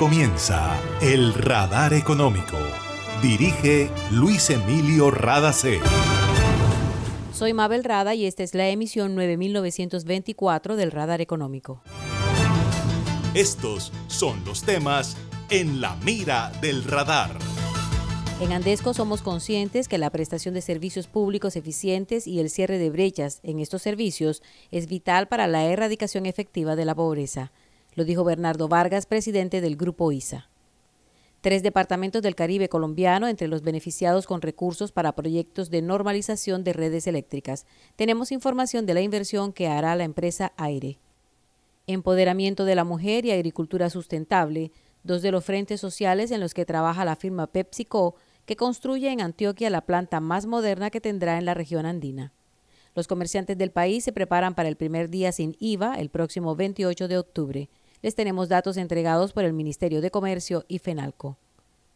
comienza El Radar Económico. Dirige Luis Emilio Radacé. Soy Mabel Rada y esta es la emisión 9924 del Radar Económico. Estos son los temas en la mira del radar. En Andesco somos conscientes que la prestación de servicios públicos eficientes y el cierre de brechas en estos servicios es vital para la erradicación efectiva de la pobreza. Lo dijo Bernardo Vargas, presidente del Grupo ISA. Tres departamentos del Caribe colombiano entre los beneficiados con recursos para proyectos de normalización de redes eléctricas. Tenemos información de la inversión que hará la empresa Aire. Empoderamiento de la mujer y agricultura sustentable, dos de los frentes sociales en los que trabaja la firma PepsiCo, que construye en Antioquia la planta más moderna que tendrá en la región andina. Los comerciantes del país se preparan para el primer día sin IVA el próximo 28 de octubre. Les tenemos datos entregados por el Ministerio de Comercio y FENALCO.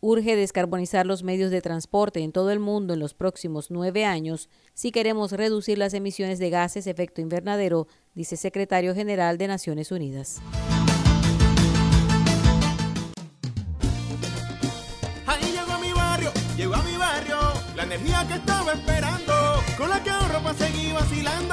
Urge descarbonizar los medios de transporte en todo el mundo en los próximos nueve años si queremos reducir las emisiones de gases efecto invernadero, dice secretario general de Naciones Unidas.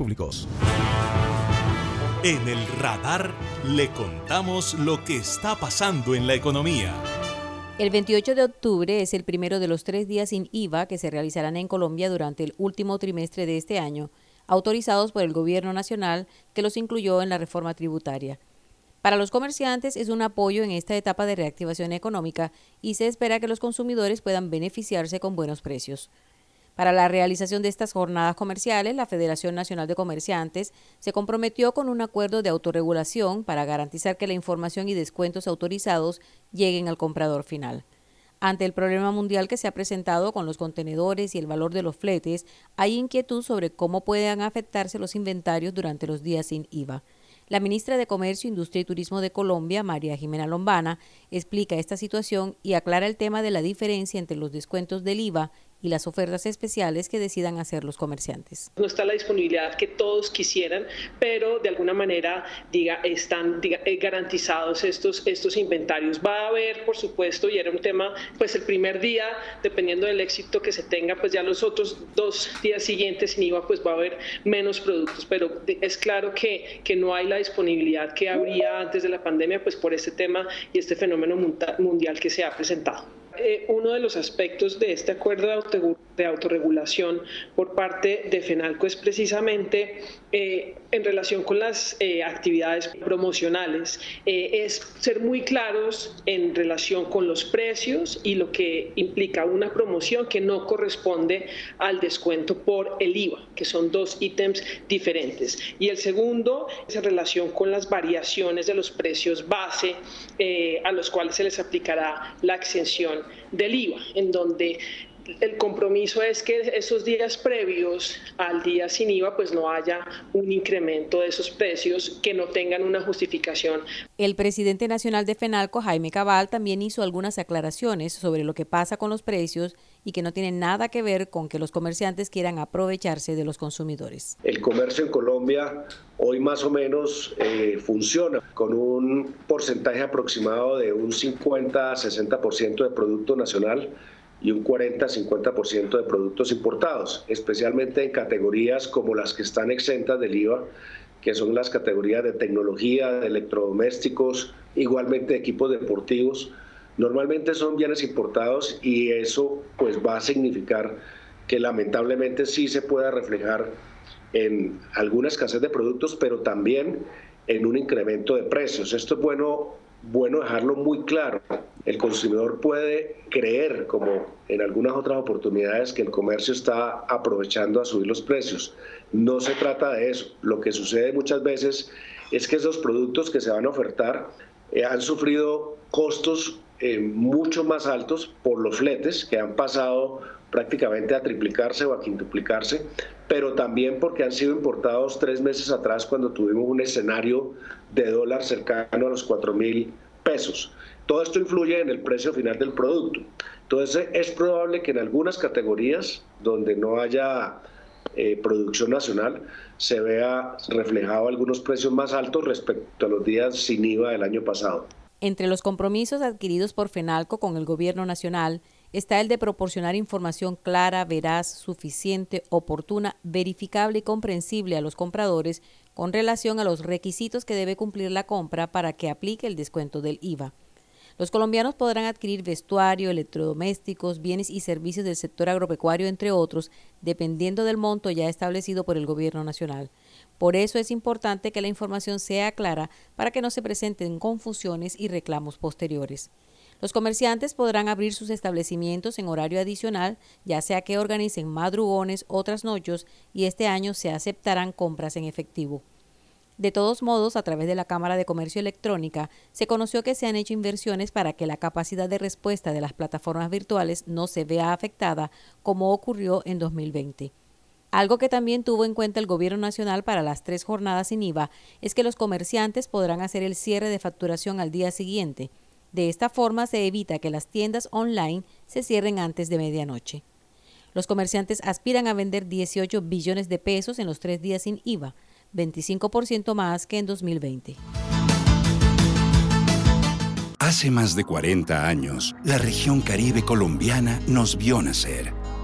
Públicos. En el radar le contamos lo que está pasando en la economía. El 28 de octubre es el primero de los tres días sin IVA que se realizarán en Colombia durante el último trimestre de este año, autorizados por el Gobierno Nacional que los incluyó en la reforma tributaria. Para los comerciantes es un apoyo en esta etapa de reactivación económica y se espera que los consumidores puedan beneficiarse con buenos precios. Para la realización de estas jornadas comerciales, la Federación Nacional de Comerciantes se comprometió con un acuerdo de autorregulación para garantizar que la información y descuentos autorizados lleguen al comprador final. Ante el problema mundial que se ha presentado con los contenedores y el valor de los fletes, hay inquietud sobre cómo puedan afectarse los inventarios durante los días sin IVA. La ministra de Comercio, Industria y Turismo de Colombia, María Jimena Lombana, explica esta situación y aclara el tema de la diferencia entre los descuentos del IVA y las ofertas especiales que decidan hacer los comerciantes. No está la disponibilidad que todos quisieran, pero de alguna manera diga, están eh, garantizados estos, estos inventarios. Va a haber, por supuesto, y era un tema, pues el primer día, dependiendo del éxito que se tenga, pues ya los otros dos días siguientes sin IVA, pues va a haber menos productos, pero es claro que, que no hay la disponibilidad que habría antes de la pandemia, pues por este tema y este fenómeno mundial que se ha presentado. Eh, uno de los aspectos de este acuerdo de, autorregulación por parte de FENALCO es precisamente eh, en relación con las eh, actividades promocionales, es ser muy claros en relación con los precios y lo que implica una promoción que no corresponde al descuento por el IVA, que son dos ítems diferentes. Y el segundo es en relación con las variaciones de los precios base a los cuales se les aplicará la exención del IVA, en donde el compromiso es que esos días previos al día sin IVA pues no haya un incremento de esos precios que no tengan una justificación. El presidente nacional de FENALCO, Jaime Cabal, también hizo algunas aclaraciones sobre lo que pasa con los precios y que no tiene nada que ver con que los comerciantes quieran aprovecharse de los consumidores. El comercio en Colombia hoy más o menos eh, funciona con un porcentaje aproximado de un 50-60% de producto nacional y un 40-50% de productos importados, especialmente en categorías como las que están exentas del IVA, que son las categorías de tecnología, de electrodomésticos, igualmente equipos deportivos. Normalmente son bienes importados y eso pues va a significar que lamentablemente sí se pueda reflejar en alguna escasez de productos, pero también en un incremento de precios. Esto es bueno bueno dejarlo muy claro. El consumidor puede creer, como en algunas otras oportunidades, que el comercio está aprovechando a subir los precios. No se trata de eso. Lo que sucede muchas veces es que esos productos que se van a ofertar eh, han sufrido costos eh, mucho más altos por los fletes que han pasado prácticamente a triplicarse o a quintuplicarse, pero también porque han sido importados tres meses atrás cuando tuvimos un escenario de dólar cercano a los 4 mil pesos. Todo esto influye en el precio final del producto. Entonces es probable que en algunas categorías donde no haya eh, producción nacional se vea reflejado algunos precios más altos respecto a los días sin IVA del año pasado. Entre los compromisos adquiridos por FENALCO con el Gobierno Nacional está el de proporcionar información clara, veraz, suficiente, oportuna, verificable y comprensible a los compradores con relación a los requisitos que debe cumplir la compra para que aplique el descuento del IVA. Los colombianos podrán adquirir vestuario, electrodomésticos, bienes y servicios del sector agropecuario, entre otros, dependiendo del monto ya establecido por el Gobierno Nacional. Por eso es importante que la información sea clara para que no se presenten confusiones y reclamos posteriores. Los comerciantes podrán abrir sus establecimientos en horario adicional, ya sea que organicen madrugones o trasnochos, y este año se aceptarán compras en efectivo. De todos modos, a través de la Cámara de Comercio Electrónica, se conoció que se han hecho inversiones para que la capacidad de respuesta de las plataformas virtuales no se vea afectada, como ocurrió en 2020. Algo que también tuvo en cuenta el Gobierno Nacional para las tres jornadas sin IVA es que los comerciantes podrán hacer el cierre de facturación al día siguiente, de esta forma se evita que las tiendas online se cierren antes de medianoche. Los comerciantes aspiran a vender 18 billones de pesos en los tres días sin IVA, 25% más que en 2020. Hace más de 40 años, la región caribe colombiana nos vio nacer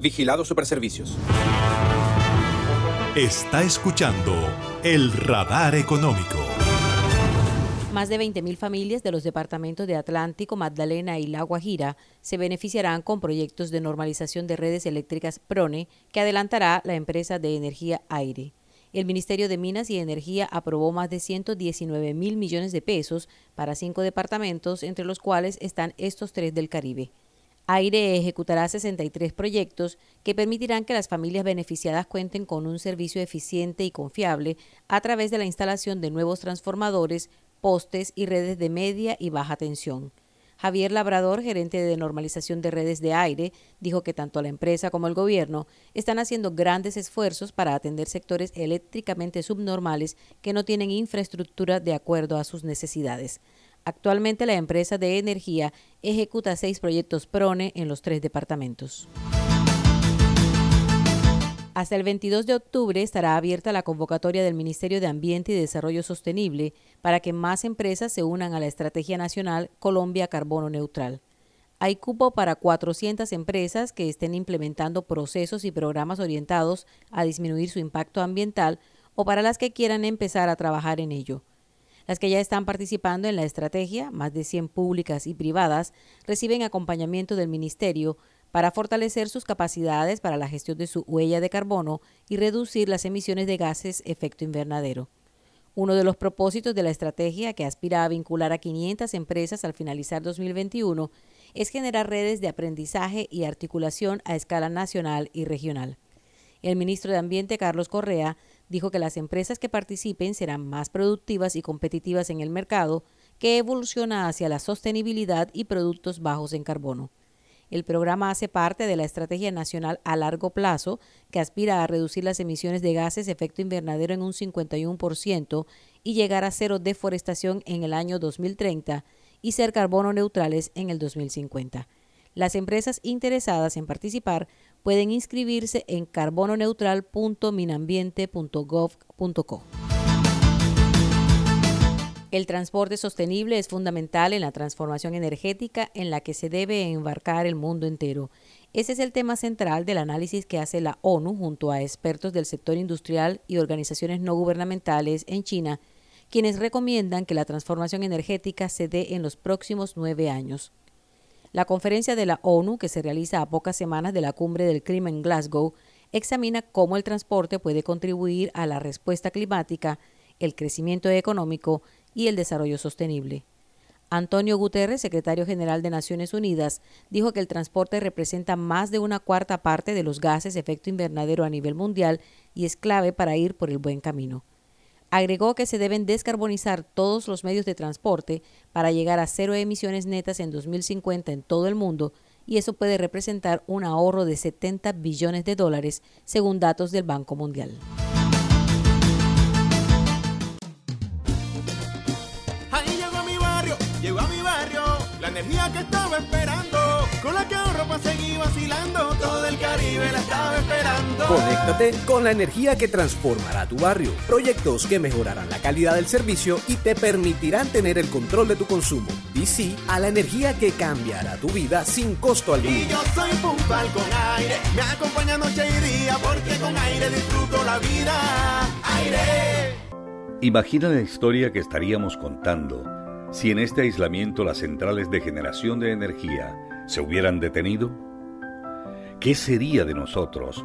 Vigilado Superservicios. Está escuchando el radar económico. Más de 20.000 familias de los departamentos de Atlántico, Magdalena y La Guajira se beneficiarán con proyectos de normalización de redes eléctricas PRONE que adelantará la empresa de energía Aire. El Ministerio de Minas y Energía aprobó más de 119 mil millones de pesos para cinco departamentos, entre los cuales están estos tres del Caribe. Aire ejecutará 63 proyectos que permitirán que las familias beneficiadas cuenten con un servicio eficiente y confiable a través de la instalación de nuevos transformadores, postes y redes de media y baja tensión. Javier Labrador, gerente de normalización de redes de aire, dijo que tanto la empresa como el gobierno están haciendo grandes esfuerzos para atender sectores eléctricamente subnormales que no tienen infraestructura de acuerdo a sus necesidades. Actualmente la empresa de energía ejecuta seis proyectos PRONE en los tres departamentos. Hasta el 22 de octubre estará abierta la convocatoria del Ministerio de Ambiente y Desarrollo Sostenible para que más empresas se unan a la Estrategia Nacional Colombia Carbono Neutral. Hay cupo para 400 empresas que estén implementando procesos y programas orientados a disminuir su impacto ambiental o para las que quieran empezar a trabajar en ello. Las que ya están participando en la estrategia, más de 100 públicas y privadas, reciben acompañamiento del Ministerio para fortalecer sus capacidades para la gestión de su huella de carbono y reducir las emisiones de gases efecto invernadero. Uno de los propósitos de la estrategia, que aspira a vincular a 500 empresas al finalizar 2021, es generar redes de aprendizaje y articulación a escala nacional y regional. El ministro de Ambiente, Carlos Correa, dijo que las empresas que participen serán más productivas y competitivas en el mercado, que evoluciona hacia la sostenibilidad y productos bajos en carbono. El programa hace parte de la Estrategia Nacional a Largo Plazo, que aspira a reducir las emisiones de gases de efecto invernadero en un 51% y llegar a cero deforestación en el año 2030 y ser carbono neutrales en el 2050. Las empresas interesadas en participar pueden inscribirse en carbononeutral.minambiente.gov.co. El transporte sostenible es fundamental en la transformación energética en la que se debe embarcar el mundo entero. Ese es el tema central del análisis que hace la ONU junto a expertos del sector industrial y organizaciones no gubernamentales en China, quienes recomiendan que la transformación energética se dé en los próximos nueve años. La conferencia de la ONU, que se realiza a pocas semanas de la cumbre del clima en Glasgow, examina cómo el transporte puede contribuir a la respuesta climática, el crecimiento económico y el desarrollo sostenible. Antonio Guterres, secretario general de Naciones Unidas, dijo que el transporte representa más de una cuarta parte de los gases de efecto invernadero a nivel mundial y es clave para ir por el buen camino. Agregó que se deben descarbonizar todos los medios de transporte para llegar a cero emisiones netas en 2050 en todo el mundo y eso puede representar un ahorro de 70 billones de dólares, según datos del Banco Mundial. energía que estaba esperando, con la que vacilando, todo el Caribe la. Conéctate con la energía que transformará tu barrio, proyectos que mejorarán la calidad del servicio y te permitirán tener el control de tu consumo. Y sí a la energía que cambiará tu vida sin costo alguno. Y yo soy puntual con aire, me acompaña noche y día, porque con aire disfruto la vida. Aire. Imagina la historia que estaríamos contando si en este aislamiento las centrales de generación de energía se hubieran detenido? ¿Qué sería de nosotros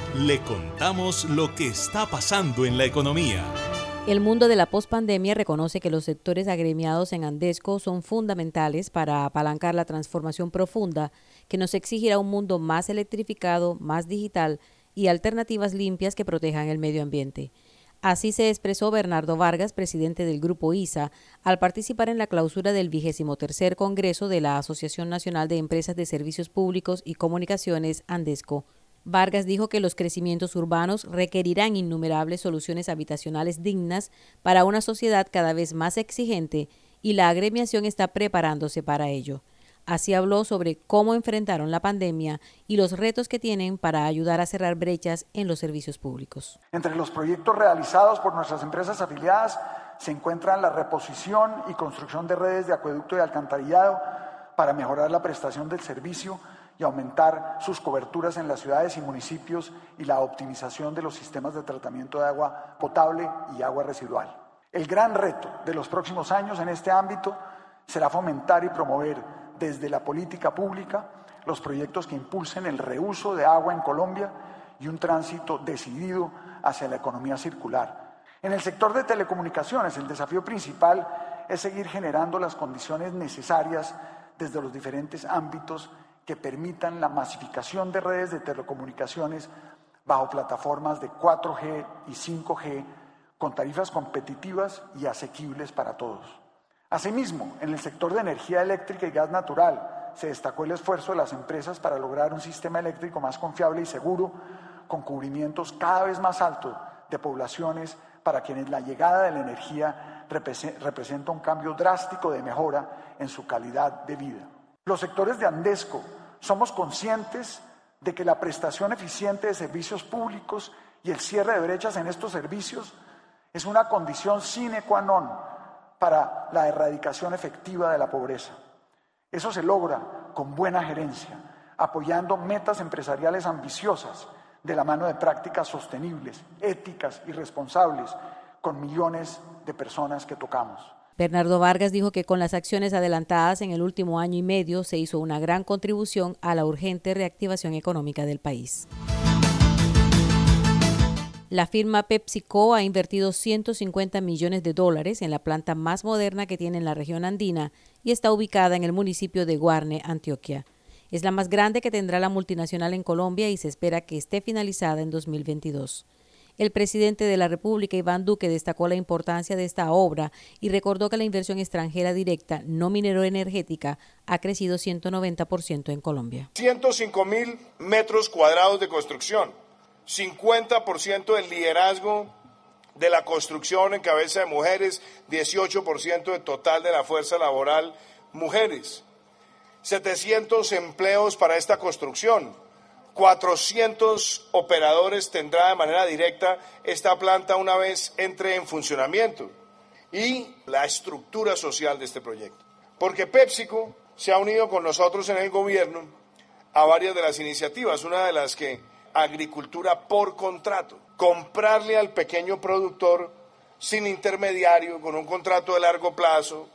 le contamos lo que está pasando en la economía. El mundo de la pospandemia reconoce que los sectores agremiados en Andesco son fundamentales para apalancar la transformación profunda que nos exigirá un mundo más electrificado, más digital y alternativas limpias que protejan el medio ambiente. Así se expresó Bernardo Vargas, presidente del Grupo ISA, al participar en la clausura del vigésimo tercer Congreso de la Asociación Nacional de Empresas de Servicios Públicos y Comunicaciones, Andesco. Vargas dijo que los crecimientos urbanos requerirán innumerables soluciones habitacionales dignas para una sociedad cada vez más exigente y la agremiación está preparándose para ello. Así habló sobre cómo enfrentaron la pandemia y los retos que tienen para ayudar a cerrar brechas en los servicios públicos. Entre los proyectos realizados por nuestras empresas afiliadas se encuentran la reposición y construcción de redes de acueducto y alcantarillado para mejorar la prestación del servicio y aumentar sus coberturas en las ciudades y municipios y la optimización de los sistemas de tratamiento de agua potable y agua residual. El gran reto de los próximos años en este ámbito será fomentar y promover desde la política pública los proyectos que impulsen el reuso de agua en Colombia y un tránsito decidido hacia la economía circular. En el sector de telecomunicaciones, el desafío principal es seguir generando las condiciones necesarias desde los diferentes ámbitos que permitan la masificación de redes de telecomunicaciones bajo plataformas de 4G y 5G con tarifas competitivas y asequibles para todos. Asimismo, en el sector de energía eléctrica y gas natural se destacó el esfuerzo de las empresas para lograr un sistema eléctrico más confiable y seguro, con cubrimientos cada vez más altos de poblaciones para quienes la llegada de la energía representa un cambio drástico de mejora en su calidad de vida. Los sectores de Andesco somos conscientes de que la prestación eficiente de servicios públicos y el cierre de brechas en estos servicios es una condición sine qua non para la erradicación efectiva de la pobreza. Eso se logra con buena gerencia, apoyando metas empresariales ambiciosas de la mano de prácticas sostenibles, éticas y responsables con millones de personas que tocamos. Bernardo Vargas dijo que con las acciones adelantadas en el último año y medio se hizo una gran contribución a la urgente reactivación económica del país. La firma PepsiCo ha invertido 150 millones de dólares en la planta más moderna que tiene en la región andina y está ubicada en el municipio de Guarne, Antioquia. Es la más grande que tendrá la multinacional en Colombia y se espera que esté finalizada en 2022. El presidente de la República, Iván Duque, destacó la importancia de esta obra y recordó que la inversión extranjera directa no minero-energética ha crecido 190% en Colombia. 105 mil metros cuadrados de construcción, 50% del liderazgo de la construcción en cabeza de mujeres, 18% del total de la fuerza laboral mujeres. 700 empleos para esta construcción. 400 operadores tendrá de manera directa esta planta una vez entre en funcionamiento. Y la estructura social de este proyecto. Porque PepsiCo se ha unido con nosotros en el gobierno a varias de las iniciativas, una de las que agricultura por contrato, comprarle al pequeño productor sin intermediario, con un contrato de largo plazo,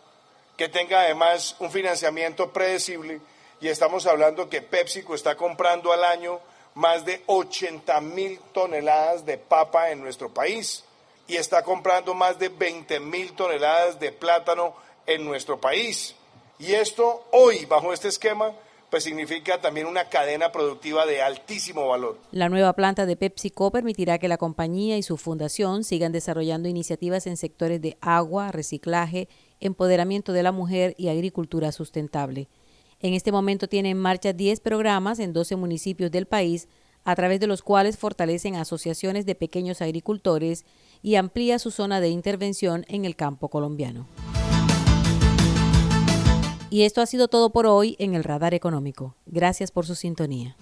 que tenga además un financiamiento predecible y estamos hablando que PepsiCo está comprando al año más de 80 mil toneladas de papa en nuestro país y está comprando más de 20 mil toneladas de plátano en nuestro país. Y esto hoy, bajo este esquema, pues significa también una cadena productiva de altísimo valor. La nueva planta de PepsiCo permitirá que la compañía y su fundación sigan desarrollando iniciativas en sectores de agua, reciclaje, empoderamiento de la mujer y agricultura sustentable. En este momento tiene en marcha 10 programas en 12 municipios del país, a través de los cuales fortalecen asociaciones de pequeños agricultores y amplía su zona de intervención en el campo colombiano. Y esto ha sido todo por hoy en el Radar Económico. Gracias por su sintonía.